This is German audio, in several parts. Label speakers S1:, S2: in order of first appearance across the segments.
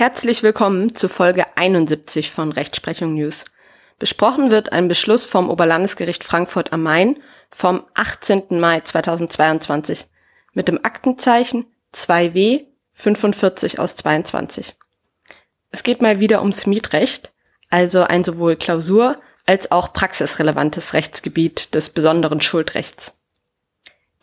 S1: Herzlich willkommen zu Folge 71 von Rechtsprechung News. Besprochen wird ein Beschluss vom Oberlandesgericht Frankfurt am Main vom 18. Mai 2022 mit dem Aktenzeichen 2W 45 aus 22. Es geht mal wieder ums Mietrecht, also ein sowohl Klausur als auch praxisrelevantes Rechtsgebiet des besonderen Schuldrechts.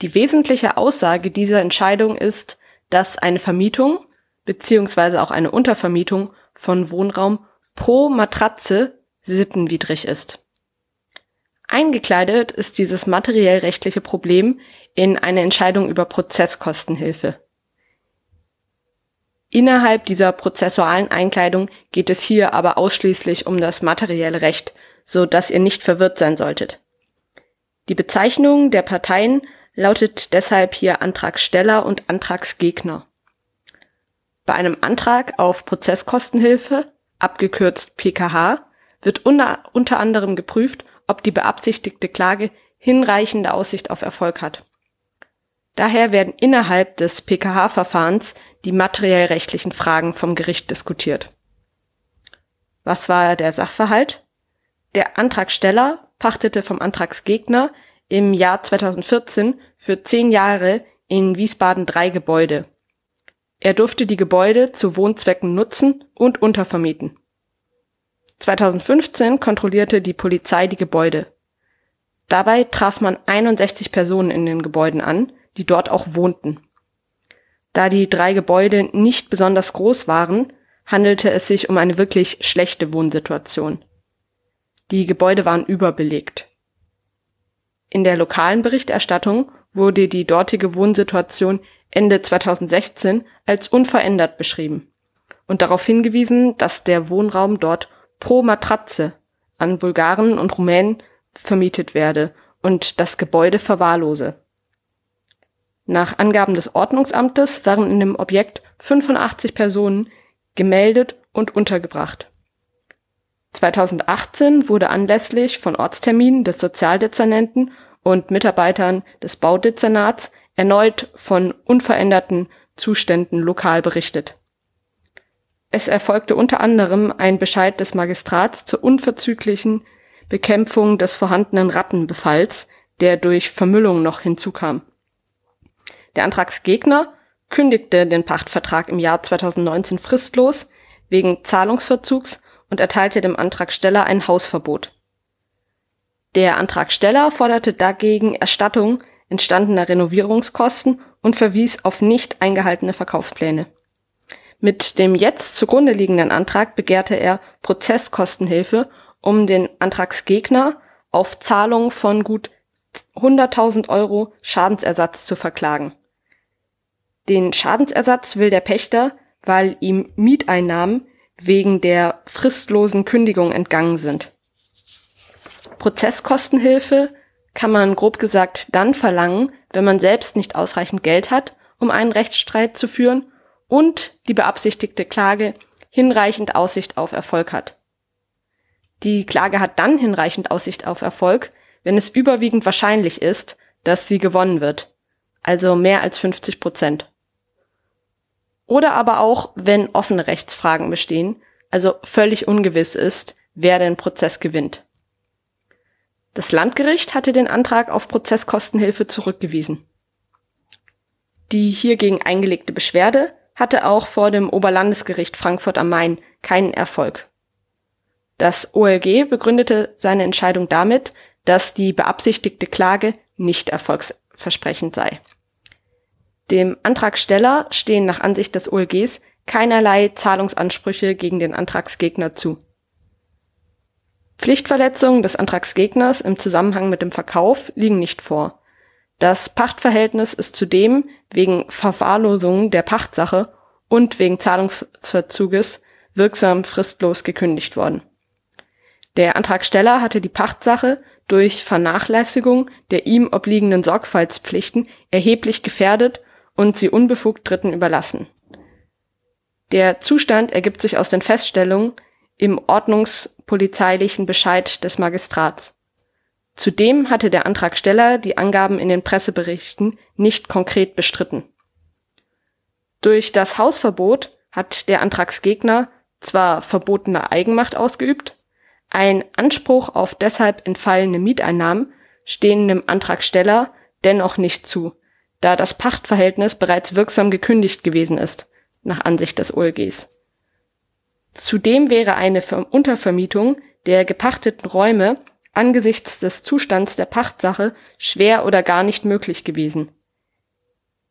S1: Die wesentliche Aussage dieser Entscheidung ist, dass eine Vermietung beziehungsweise auch eine Untervermietung von Wohnraum pro Matratze sittenwidrig ist. Eingekleidet ist dieses materiell-rechtliche Problem in eine Entscheidung über Prozesskostenhilfe. Innerhalb dieser prozessualen Einkleidung geht es hier aber ausschließlich um das materielle Recht, so dass ihr nicht verwirrt sein solltet. Die Bezeichnung der Parteien lautet deshalb hier Antragsteller und Antragsgegner. Bei einem Antrag auf Prozesskostenhilfe, abgekürzt PKH, wird unter, anderem geprüft, ob die beabsichtigte Klage hinreichende Aussicht auf Erfolg hat. Daher werden innerhalb des PKH-Verfahrens die materiell rechtlichen Fragen vom Gericht diskutiert. Was war der Sachverhalt? Der Antragsteller pachtete vom Antragsgegner im Jahr 2014 für zehn Jahre in Wiesbaden drei Gebäude. Er durfte die Gebäude zu Wohnzwecken nutzen und untervermieten. 2015 kontrollierte die Polizei die Gebäude. Dabei traf man 61 Personen in den Gebäuden an, die dort auch wohnten. Da die drei Gebäude nicht besonders groß waren, handelte es sich um eine wirklich schlechte Wohnsituation. Die Gebäude waren überbelegt. In der lokalen Berichterstattung wurde die dortige Wohnsituation Ende 2016 als unverändert beschrieben und darauf hingewiesen, dass der Wohnraum dort pro Matratze an Bulgaren und Rumänen vermietet werde und das Gebäude verwahrlose. Nach Angaben des Ordnungsamtes waren in dem Objekt 85 Personen gemeldet und untergebracht. 2018 wurde anlässlich von Ortsterminen des Sozialdezernenten und Mitarbeitern des Baudezernats erneut von unveränderten Zuständen lokal berichtet. Es erfolgte unter anderem ein Bescheid des Magistrats zur unverzüglichen Bekämpfung des vorhandenen Rattenbefalls, der durch Vermüllung noch hinzukam. Der Antragsgegner kündigte den Pachtvertrag im Jahr 2019 fristlos wegen Zahlungsverzugs und erteilte dem Antragsteller ein Hausverbot. Der Antragsteller forderte dagegen Erstattung entstandener Renovierungskosten und verwies auf nicht eingehaltene Verkaufspläne. Mit dem jetzt zugrunde liegenden Antrag begehrte er Prozesskostenhilfe, um den Antragsgegner auf Zahlung von gut 100.000 Euro Schadensersatz zu verklagen. Den Schadensersatz will der Pächter, weil ihm Mieteinnahmen wegen der fristlosen Kündigung entgangen sind. Prozesskostenhilfe kann man grob gesagt dann verlangen, wenn man selbst nicht ausreichend Geld hat, um einen Rechtsstreit zu führen und die beabsichtigte Klage hinreichend Aussicht auf Erfolg hat. Die Klage hat dann hinreichend Aussicht auf Erfolg, wenn es überwiegend wahrscheinlich ist, dass sie gewonnen wird, also mehr als 50 Prozent. Oder aber auch, wenn offene Rechtsfragen bestehen, also völlig ungewiss ist, wer den Prozess gewinnt. Das Landgericht hatte den Antrag auf Prozesskostenhilfe zurückgewiesen. Die hiergegen eingelegte Beschwerde hatte auch vor dem Oberlandesgericht Frankfurt am Main keinen Erfolg. Das OLG begründete seine Entscheidung damit, dass die beabsichtigte Klage nicht erfolgsversprechend sei. Dem Antragsteller stehen nach Ansicht des OLGs keinerlei Zahlungsansprüche gegen den Antragsgegner zu. Pflichtverletzungen des Antragsgegners im Zusammenhang mit dem Verkauf liegen nicht vor. Das Pachtverhältnis ist zudem wegen Verwahrlosung der Pachtsache und wegen Zahlungsverzuges wirksam fristlos gekündigt worden. Der Antragsteller hatte die Pachtsache durch Vernachlässigung der ihm obliegenden Sorgfaltspflichten erheblich gefährdet und sie unbefugt Dritten überlassen. Der Zustand ergibt sich aus den Feststellungen im ordnungspolizeilichen Bescheid des Magistrats. Zudem hatte der Antragsteller die Angaben in den Presseberichten nicht konkret bestritten. Durch das Hausverbot hat der Antragsgegner zwar verbotene Eigenmacht ausgeübt, ein Anspruch auf deshalb entfallene Mieteinnahmen stehen dem Antragsteller dennoch nicht zu, da das Pachtverhältnis bereits wirksam gekündigt gewesen ist, nach Ansicht des OLGs. Zudem wäre eine Untervermietung der gepachteten Räume angesichts des Zustands der Pachtsache schwer oder gar nicht möglich gewesen.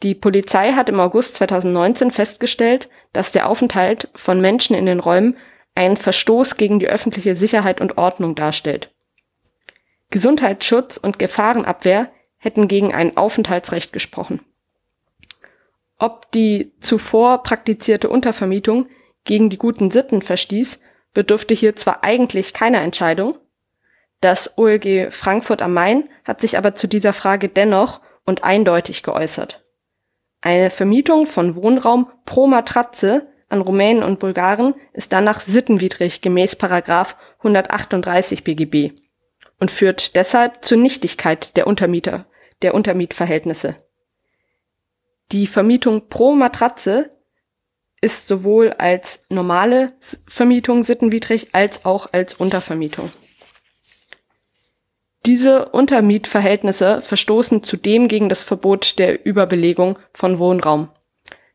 S1: Die Polizei hat im August 2019 festgestellt, dass der Aufenthalt von Menschen in den Räumen einen Verstoß gegen die öffentliche Sicherheit und Ordnung darstellt. Gesundheitsschutz und Gefahrenabwehr hätten gegen ein Aufenthaltsrecht gesprochen. Ob die zuvor praktizierte Untervermietung gegen die guten Sitten verstieß, bedurfte hier zwar eigentlich keiner Entscheidung, das OLG Frankfurt am Main hat sich aber zu dieser Frage dennoch und eindeutig geäußert. Eine Vermietung von Wohnraum pro Matratze an Rumänen und Bulgaren ist danach sittenwidrig gemäß Paragraph 138 BGB und führt deshalb zur Nichtigkeit der Untermieter, der Untermietverhältnisse. Die Vermietung pro Matratze ist sowohl als normale Vermietung sittenwidrig als auch als Untervermietung. Diese Untermietverhältnisse verstoßen zudem gegen das Verbot der Überbelegung von Wohnraum.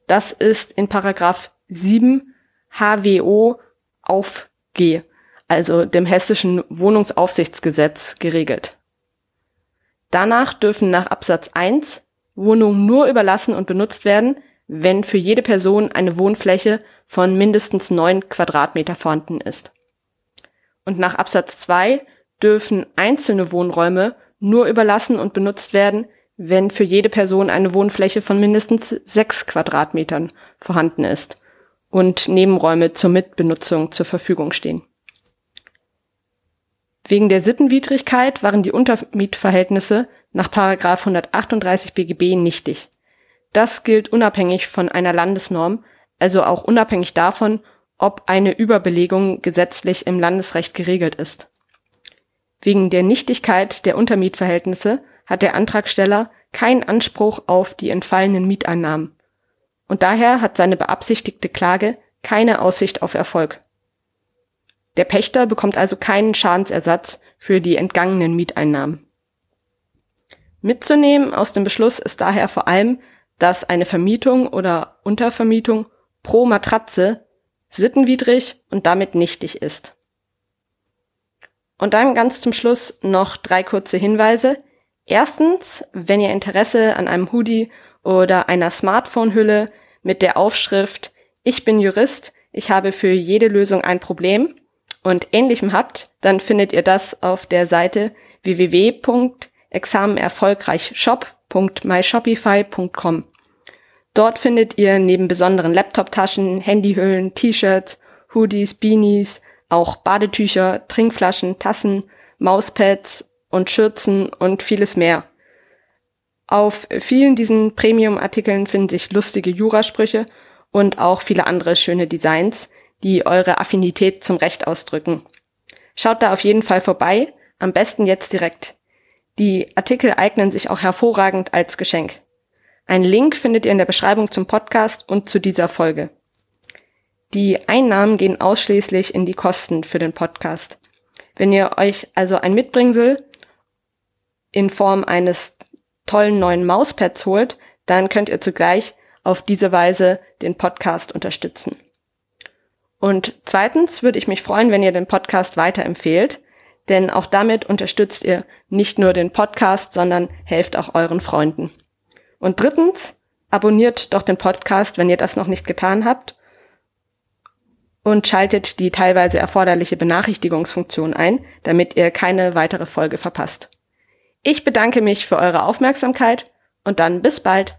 S1: Das ist in Paragraph 7 HWO auf G, also dem hessischen Wohnungsaufsichtsgesetz geregelt. Danach dürfen nach Absatz 1 Wohnungen nur überlassen und benutzt werden, wenn für jede Person eine Wohnfläche von mindestens 9 Quadratmeter vorhanden ist. Und nach Absatz 2 dürfen einzelne Wohnräume nur überlassen und benutzt werden, wenn für jede Person eine Wohnfläche von mindestens sechs Quadratmetern vorhanden ist und Nebenräume zur Mitbenutzung zur Verfügung stehen. Wegen der Sittenwidrigkeit waren die Untermietverhältnisse nach 138 BGB nichtig. Das gilt unabhängig von einer Landesnorm, also auch unabhängig davon, ob eine Überbelegung gesetzlich im Landesrecht geregelt ist. Wegen der Nichtigkeit der Untermietverhältnisse hat der Antragsteller keinen Anspruch auf die entfallenen Mieteinnahmen. Und daher hat seine beabsichtigte Klage keine Aussicht auf Erfolg. Der Pächter bekommt also keinen Schadensersatz für die entgangenen Mieteinnahmen. Mitzunehmen aus dem Beschluss ist daher vor allem, dass eine Vermietung oder Untervermietung pro Matratze sittenwidrig und damit nichtig ist. Und dann ganz zum Schluss noch drei kurze Hinweise. Erstens, wenn ihr Interesse an einem Hoodie oder einer Smartphone-Hülle mit der Aufschrift Ich bin Jurist, ich habe für jede Lösung ein Problem und ähnlichem habt, dann findet ihr das auf der Seite www.examenerfolgreichshop.myshopify.com. Dort findet ihr neben besonderen Laptop-Taschen, Handyhüllen, T-Shirts, Hoodies, Beanies, auch Badetücher, Trinkflaschen, Tassen, Mauspads und Schürzen und vieles mehr. Auf vielen diesen Premium-Artikeln finden sich lustige Jurasprüche und auch viele andere schöne Designs, die eure Affinität zum Recht ausdrücken. Schaut da auf jeden Fall vorbei, am besten jetzt direkt. Die Artikel eignen sich auch hervorragend als Geschenk. Ein Link findet ihr in der Beschreibung zum Podcast und zu dieser Folge. Die Einnahmen gehen ausschließlich in die Kosten für den Podcast. Wenn ihr euch also ein Mitbringsel in Form eines tollen neuen Mauspads holt, dann könnt ihr zugleich auf diese Weise den Podcast unterstützen. Und zweitens würde ich mich freuen, wenn ihr den Podcast weiterempfehlt, denn auch damit unterstützt ihr nicht nur den Podcast, sondern helft auch euren Freunden. Und drittens, abonniert doch den Podcast, wenn ihr das noch nicht getan habt und schaltet die teilweise erforderliche Benachrichtigungsfunktion ein, damit ihr keine weitere Folge verpasst. Ich bedanke mich für eure Aufmerksamkeit und dann bis bald.